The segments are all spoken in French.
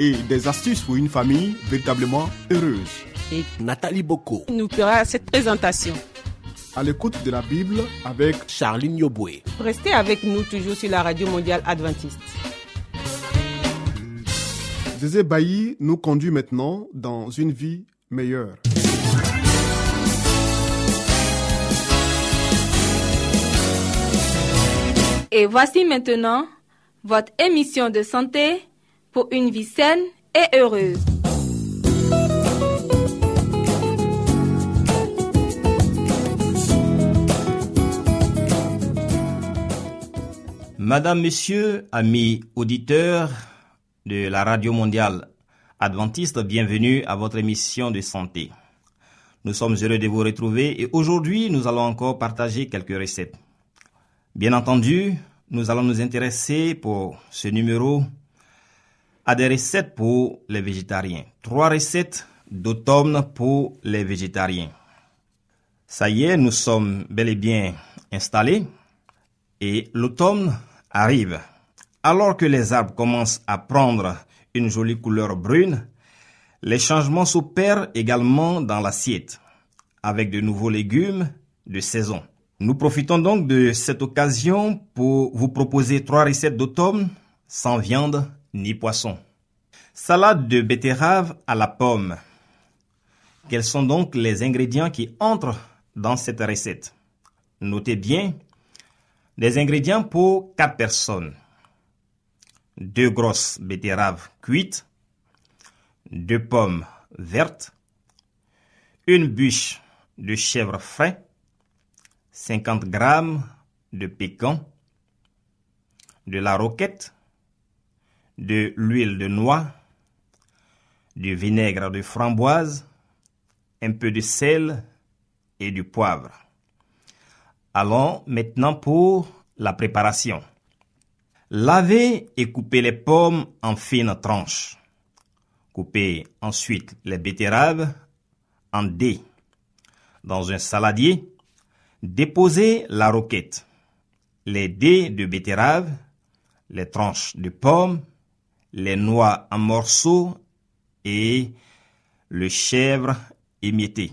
et des astuces pour une famille véritablement heureuse. et Nathalie Boko, nous fera cette présentation. À l'écoute de la Bible avec Charline Yoboué. Restez avec nous toujours sur la radio mondiale adventiste. Zézé Bailly nous conduit maintenant dans une vie meilleure. Et voici maintenant votre émission de santé pour une vie saine et heureuse. Madame, Monsieur, amis auditeurs de la Radio Mondiale Adventiste, bienvenue à votre émission de santé. Nous sommes heureux de vous retrouver et aujourd'hui nous allons encore partager quelques recettes. Bien entendu, nous allons nous intéresser pour ce numéro à des recettes pour les végétariens. Trois recettes d'automne pour les végétariens. Ça y est, nous sommes bel et bien installés et l'automne arrive. Alors que les arbres commencent à prendre une jolie couleur brune, les changements s'opèrent également dans l'assiette, avec de nouveaux légumes de saison. Nous profitons donc de cette occasion pour vous proposer trois recettes d'automne sans viande ni poisson. Salade de betterave à la pomme. Quels sont donc les ingrédients qui entrent dans cette recette? Notez bien des ingrédients pour 4 personnes. Deux grosses betteraves cuites, deux pommes vertes, une bûche de chèvre frais, 50 grammes de pécan, de la roquette, de l'huile de noix, du vinaigre de framboise, un peu de sel et du poivre. Allons maintenant pour la préparation. Lavez et coupez les pommes en fines tranches. Coupez ensuite les betteraves en dés. Dans un saladier, déposez la roquette, les dés de betterave, les tranches de pommes, les noix en morceaux et le chèvre émietté.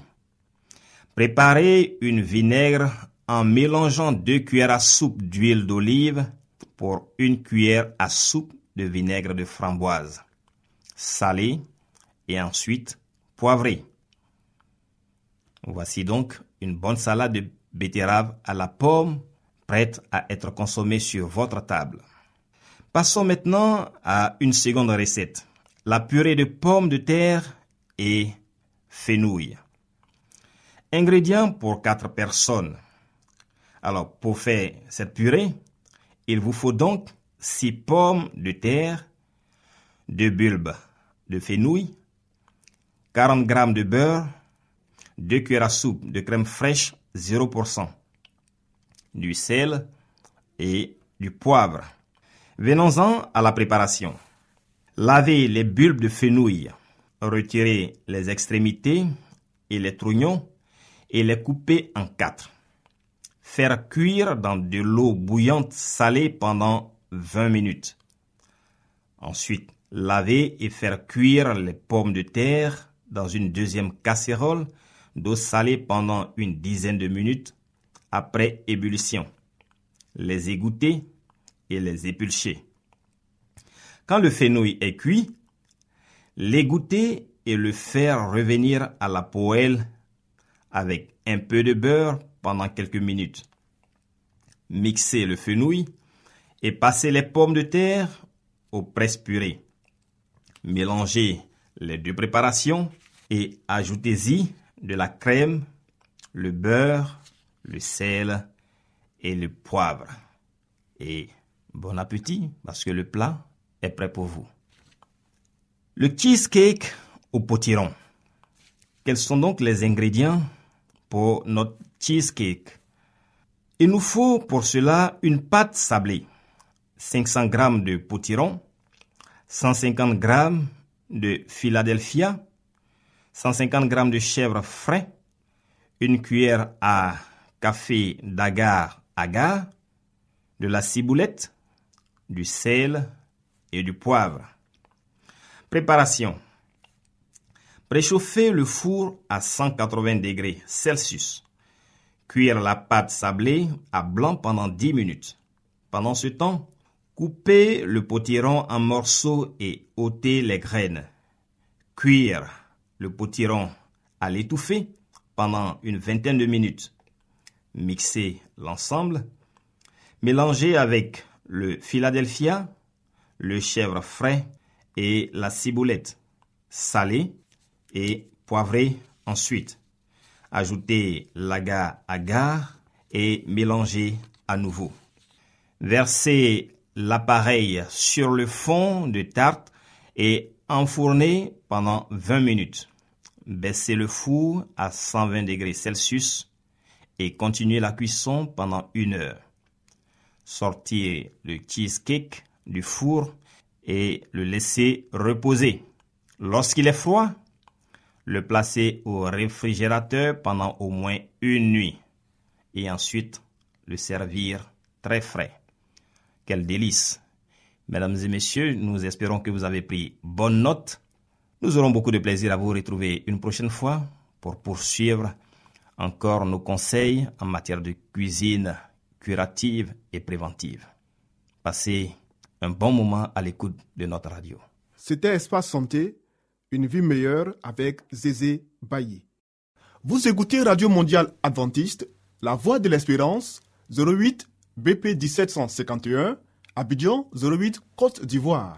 Préparez une vinaigre en mélangeant deux cuillères à soupe d'huile d'olive pour une cuillère à soupe de vinaigre de framboise. Salez et ensuite poivrez. Voici donc une bonne salade de betterave à la pomme prête à être consommée sur votre table. Passons maintenant à une seconde recette. La purée de pommes de terre et fenouil. Ingrédients pour 4 personnes. Alors, pour faire cette purée, il vous faut donc 6 pommes de terre, 2 bulbes de fenouil, 40 g de beurre, 2 cuillères à soupe de crème fraîche 0%, du sel et du poivre. Venons-en à la préparation. Lavez les bulbes de fenouil, retirez les extrémités et les trognons et les coupez en quatre. Faire cuire dans de l'eau bouillante salée pendant 20 minutes. Ensuite, laver et faire cuire les pommes de terre dans une deuxième casserole d'eau salée pendant une dizaine de minutes après ébullition. Les égoutter et les épulcher. Quand le fenouil est cuit, l'égoutter et le faire revenir à la poêle avec un peu de beurre pendant quelques minutes. Mixez le fenouil et passez les pommes de terre au presse-purée. Mélangez les deux préparations et ajoutez-y de la crème, le beurre, le sel et le poivre. Bon appétit parce que le plat est prêt pour vous. Le cheesecake au potiron. Quels sont donc les ingrédients pour notre cheesecake? Il nous faut pour cela une pâte sablée, 500 g de potiron, 150 g de Philadelphia, 150 g de chèvre frais, une cuillère à café d'agar agar, de la ciboulette, du sel et du poivre. Préparation. Préchauffer le four à 180 degrés Celsius. Cuire la pâte sablée à blanc pendant 10 minutes. Pendant ce temps, coupez le potiron en morceaux et ôtez les graines. Cuire le potiron à l'étouffer pendant une vingtaine de minutes. Mixez l'ensemble. Mélangez avec le Philadelphia, le chèvre frais et la ciboulette. Salez et poivrez ensuite. Ajoutez l'agar agar et mélangez à nouveau. Versez l'appareil sur le fond de tarte et enfournez pendant 20 minutes. Baissez le four à 120 degrés Celsius et continuez la cuisson pendant une heure. Sortez le cheesecake du four et le laissez reposer. Lorsqu'il est froid, le placer au réfrigérateur pendant au moins une nuit et ensuite le servir très frais. Quel délice. Mesdames et messieurs, nous espérons que vous avez pris bonne note. Nous aurons beaucoup de plaisir à vous retrouver une prochaine fois pour poursuivre encore nos conseils en matière de cuisine et préventive. Passez un bon moment à l'écoute de notre radio. C'était Espace Santé, une vie meilleure avec Zézé Bailly. Vous écoutez Radio Mondiale Adventiste, La Voix de l'Espérance, 08 BP 1751, Abidjan 08 Côte d'Ivoire.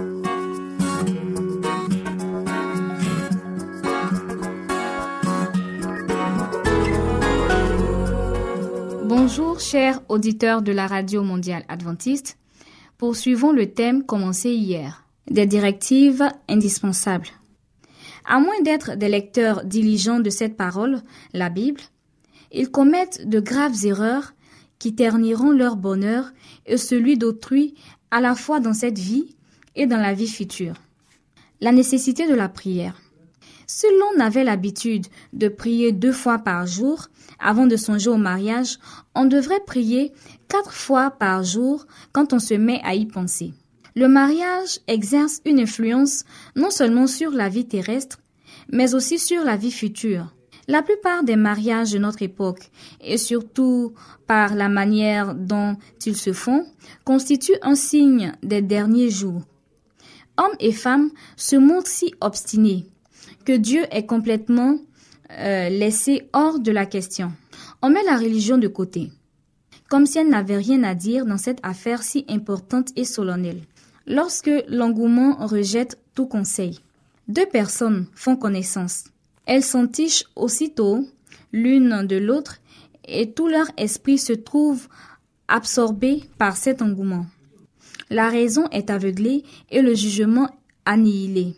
Bonjour chers auditeurs de la Radio mondiale adventiste. Poursuivons le thème commencé hier, des directives indispensables. À moins d'être des lecteurs diligents de cette parole, la Bible, ils commettent de graves erreurs qui terniront leur bonheur et celui d'autrui à la fois dans cette vie et dans la vie future. La nécessité de la prière. Si l'on avait l'habitude de prier deux fois par jour avant de songer au mariage, on devrait prier quatre fois par jour quand on se met à y penser. Le mariage exerce une influence non seulement sur la vie terrestre, mais aussi sur la vie future. La plupart des mariages de notre époque, et surtout par la manière dont ils se font, constituent un signe des derniers jours. Hommes et femmes se montrent si obstinés que Dieu est complètement euh, laissé hors de la question. On met la religion de côté, comme si elle n'avait rien à dire dans cette affaire si importante et solennelle. Lorsque l'engouement rejette tout conseil, deux personnes font connaissance. Elles s'entichent aussitôt l'une de l'autre et tout leur esprit se trouve absorbé par cet engouement. La raison est aveuglée et le jugement annihilé.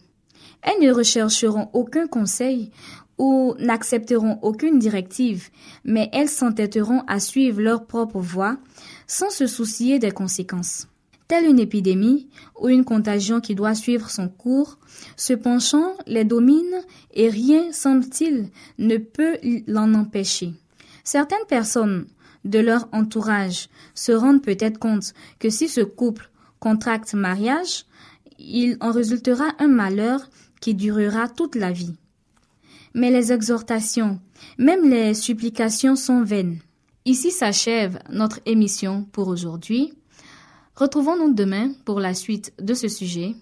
Elles ne rechercheront aucun conseil ou n'accepteront aucune directive, mais elles s'entêteront à suivre leur propre voie sans se soucier des conséquences. Telle une épidémie ou une contagion qui doit suivre son cours, ce penchant les domine et rien, semble-t-il, ne peut l'en empêcher. Certaines personnes de leur entourage se rendent peut-être compte que si ce couple contracte mariage, il en résultera un malheur qui durera toute la vie. Mais les exhortations, même les supplications sont vaines. Ici s'achève notre émission pour aujourd'hui. Retrouvons-nous demain pour la suite de ce sujet.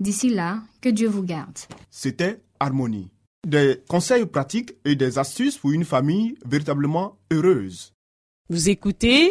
D'ici là, que Dieu vous garde. C'était Harmonie. Des conseils pratiques et des astuces pour une famille véritablement heureuse. Vous écoutez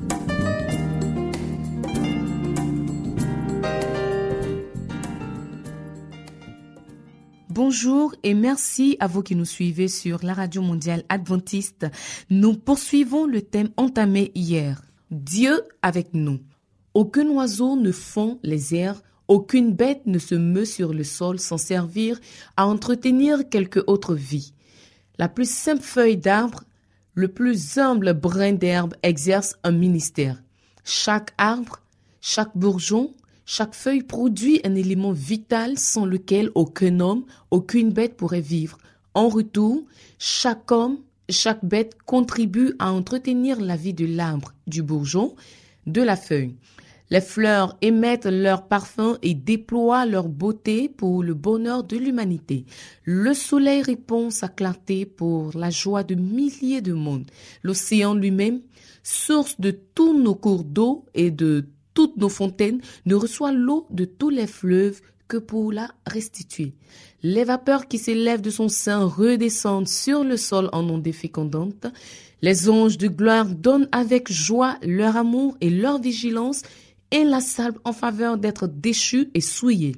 Bonjour et merci à vous qui nous suivez sur la radio mondiale adventiste. Nous poursuivons le thème entamé hier. Dieu avec nous. Aucun oiseau ne fond les airs, aucune bête ne se meut sur le sol sans servir à entretenir quelque autre vie. La plus simple feuille d'arbre, le plus humble brin d'herbe exerce un ministère. Chaque arbre, chaque bourgeon, chaque feuille produit un élément vital sans lequel aucun homme, aucune bête pourrait vivre. En retour, chaque homme, chaque bête contribue à entretenir la vie de l'arbre, du bourgeon, de la feuille. Les fleurs émettent leur parfum et déploient leur beauté pour le bonheur de l'humanité. Le soleil répond sa clarté pour la joie de milliers de mondes. L'océan lui-même, source de tous nos cours d'eau et de toutes nos fontaines, ne reçoit l'eau de tous les fleuves que pour la restituer. Les vapeurs qui s'élèvent de son sein redescendent sur le sol en ondées fécondantes. Les anges de gloire donnent avec joie leur amour et leur vigilance inlassable en faveur d'être déchus et souillés.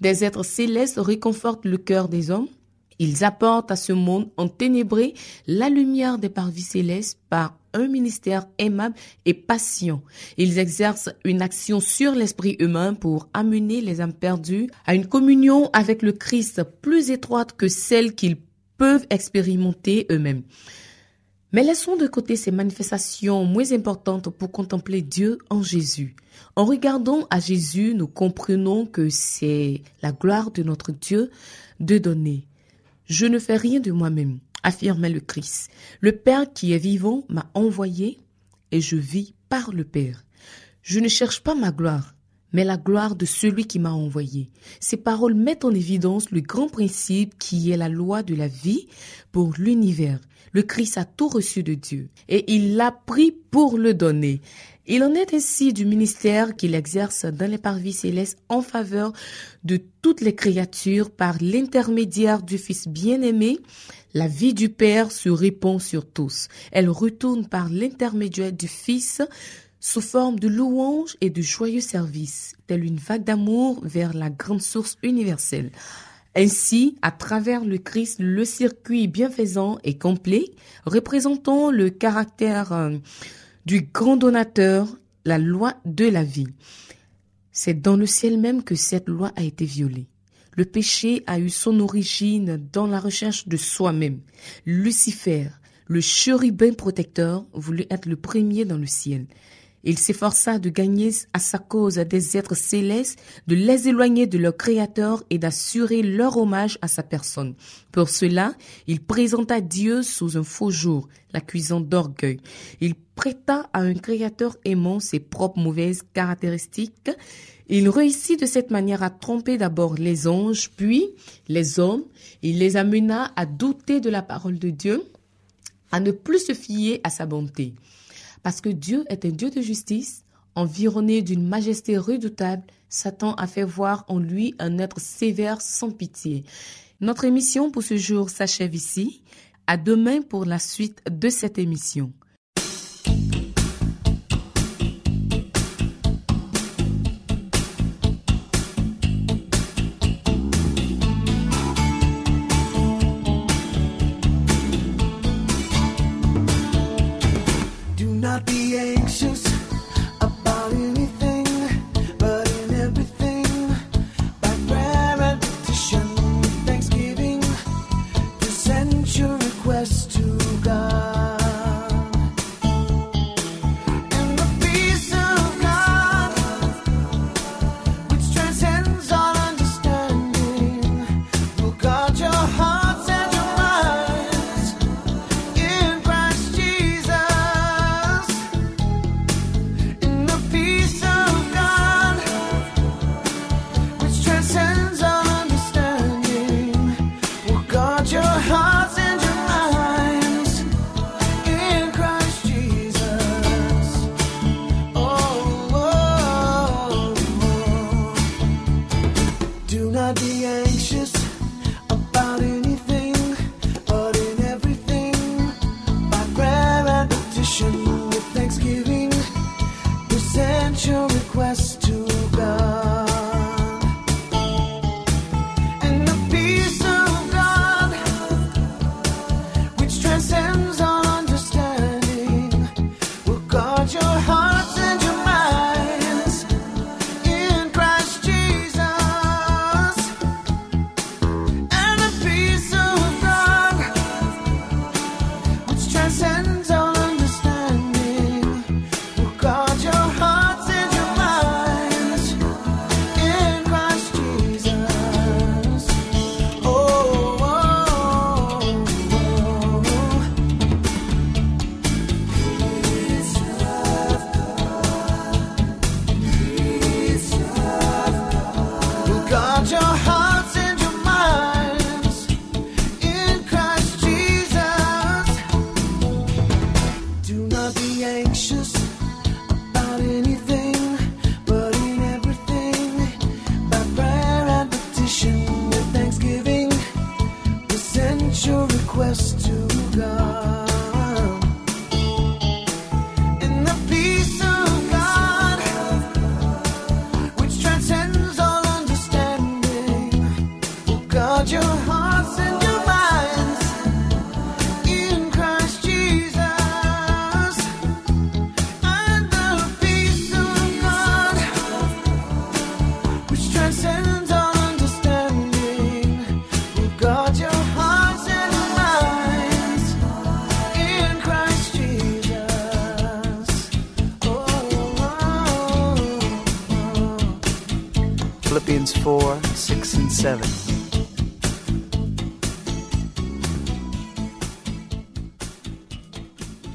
Des êtres célestes réconfortent le cœur des hommes. Ils apportent à ce monde enténébré la lumière des parvis célestes par un ministère aimable et patient. Ils exercent une action sur l'esprit humain pour amener les âmes perdues à une communion avec le Christ plus étroite que celle qu'ils peuvent expérimenter eux-mêmes. Mais laissons de côté ces manifestations moins importantes pour contempler Dieu en Jésus. En regardant à Jésus, nous comprenons que c'est la gloire de notre Dieu de donner. Je ne fais rien de moi-même, affirmait le Christ. Le Père qui est vivant m'a envoyé et je vis par le Père. Je ne cherche pas ma gloire, mais la gloire de celui qui m'a envoyé. Ces paroles mettent en évidence le grand principe qui est la loi de la vie pour l'univers. Le Christ a tout reçu de Dieu et il l'a pris pour le donner. Il en est ainsi du ministère qu'il exerce dans les parvis célestes en faveur de toutes les créatures par l'intermédiaire du Fils bien-aimé. La vie du Père se répand sur tous. Elle retourne par l'intermédiaire du Fils sous forme de louanges et de joyeux services, telle une vague d'amour vers la grande source universelle. Ainsi, à travers le Christ, le circuit bienfaisant et complet, représentant le caractère euh, du grand donateur, la loi de la vie. C'est dans le ciel même que cette loi a été violée. Le péché a eu son origine dans la recherche de soi-même. Lucifer, le chérubin protecteur, voulut être le premier dans le ciel. Il s'efforça de gagner à sa cause des êtres célestes, de les éloigner de leur Créateur et d'assurer leur hommage à sa personne. Pour cela, il présenta Dieu sous un faux jour, l'accusant d'orgueil. Il prêta à un Créateur aimant ses propres mauvaises caractéristiques. Il réussit de cette manière à tromper d'abord les anges, puis les hommes. Il les amena à douter de la parole de Dieu, à ne plus se fier à sa bonté. Parce que Dieu est un Dieu de justice, environné d'une majesté redoutable, Satan a fait voir en lui un être sévère sans pitié. Notre émission pour ce jour s'achève ici. À demain pour la suite de cette émission.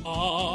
哦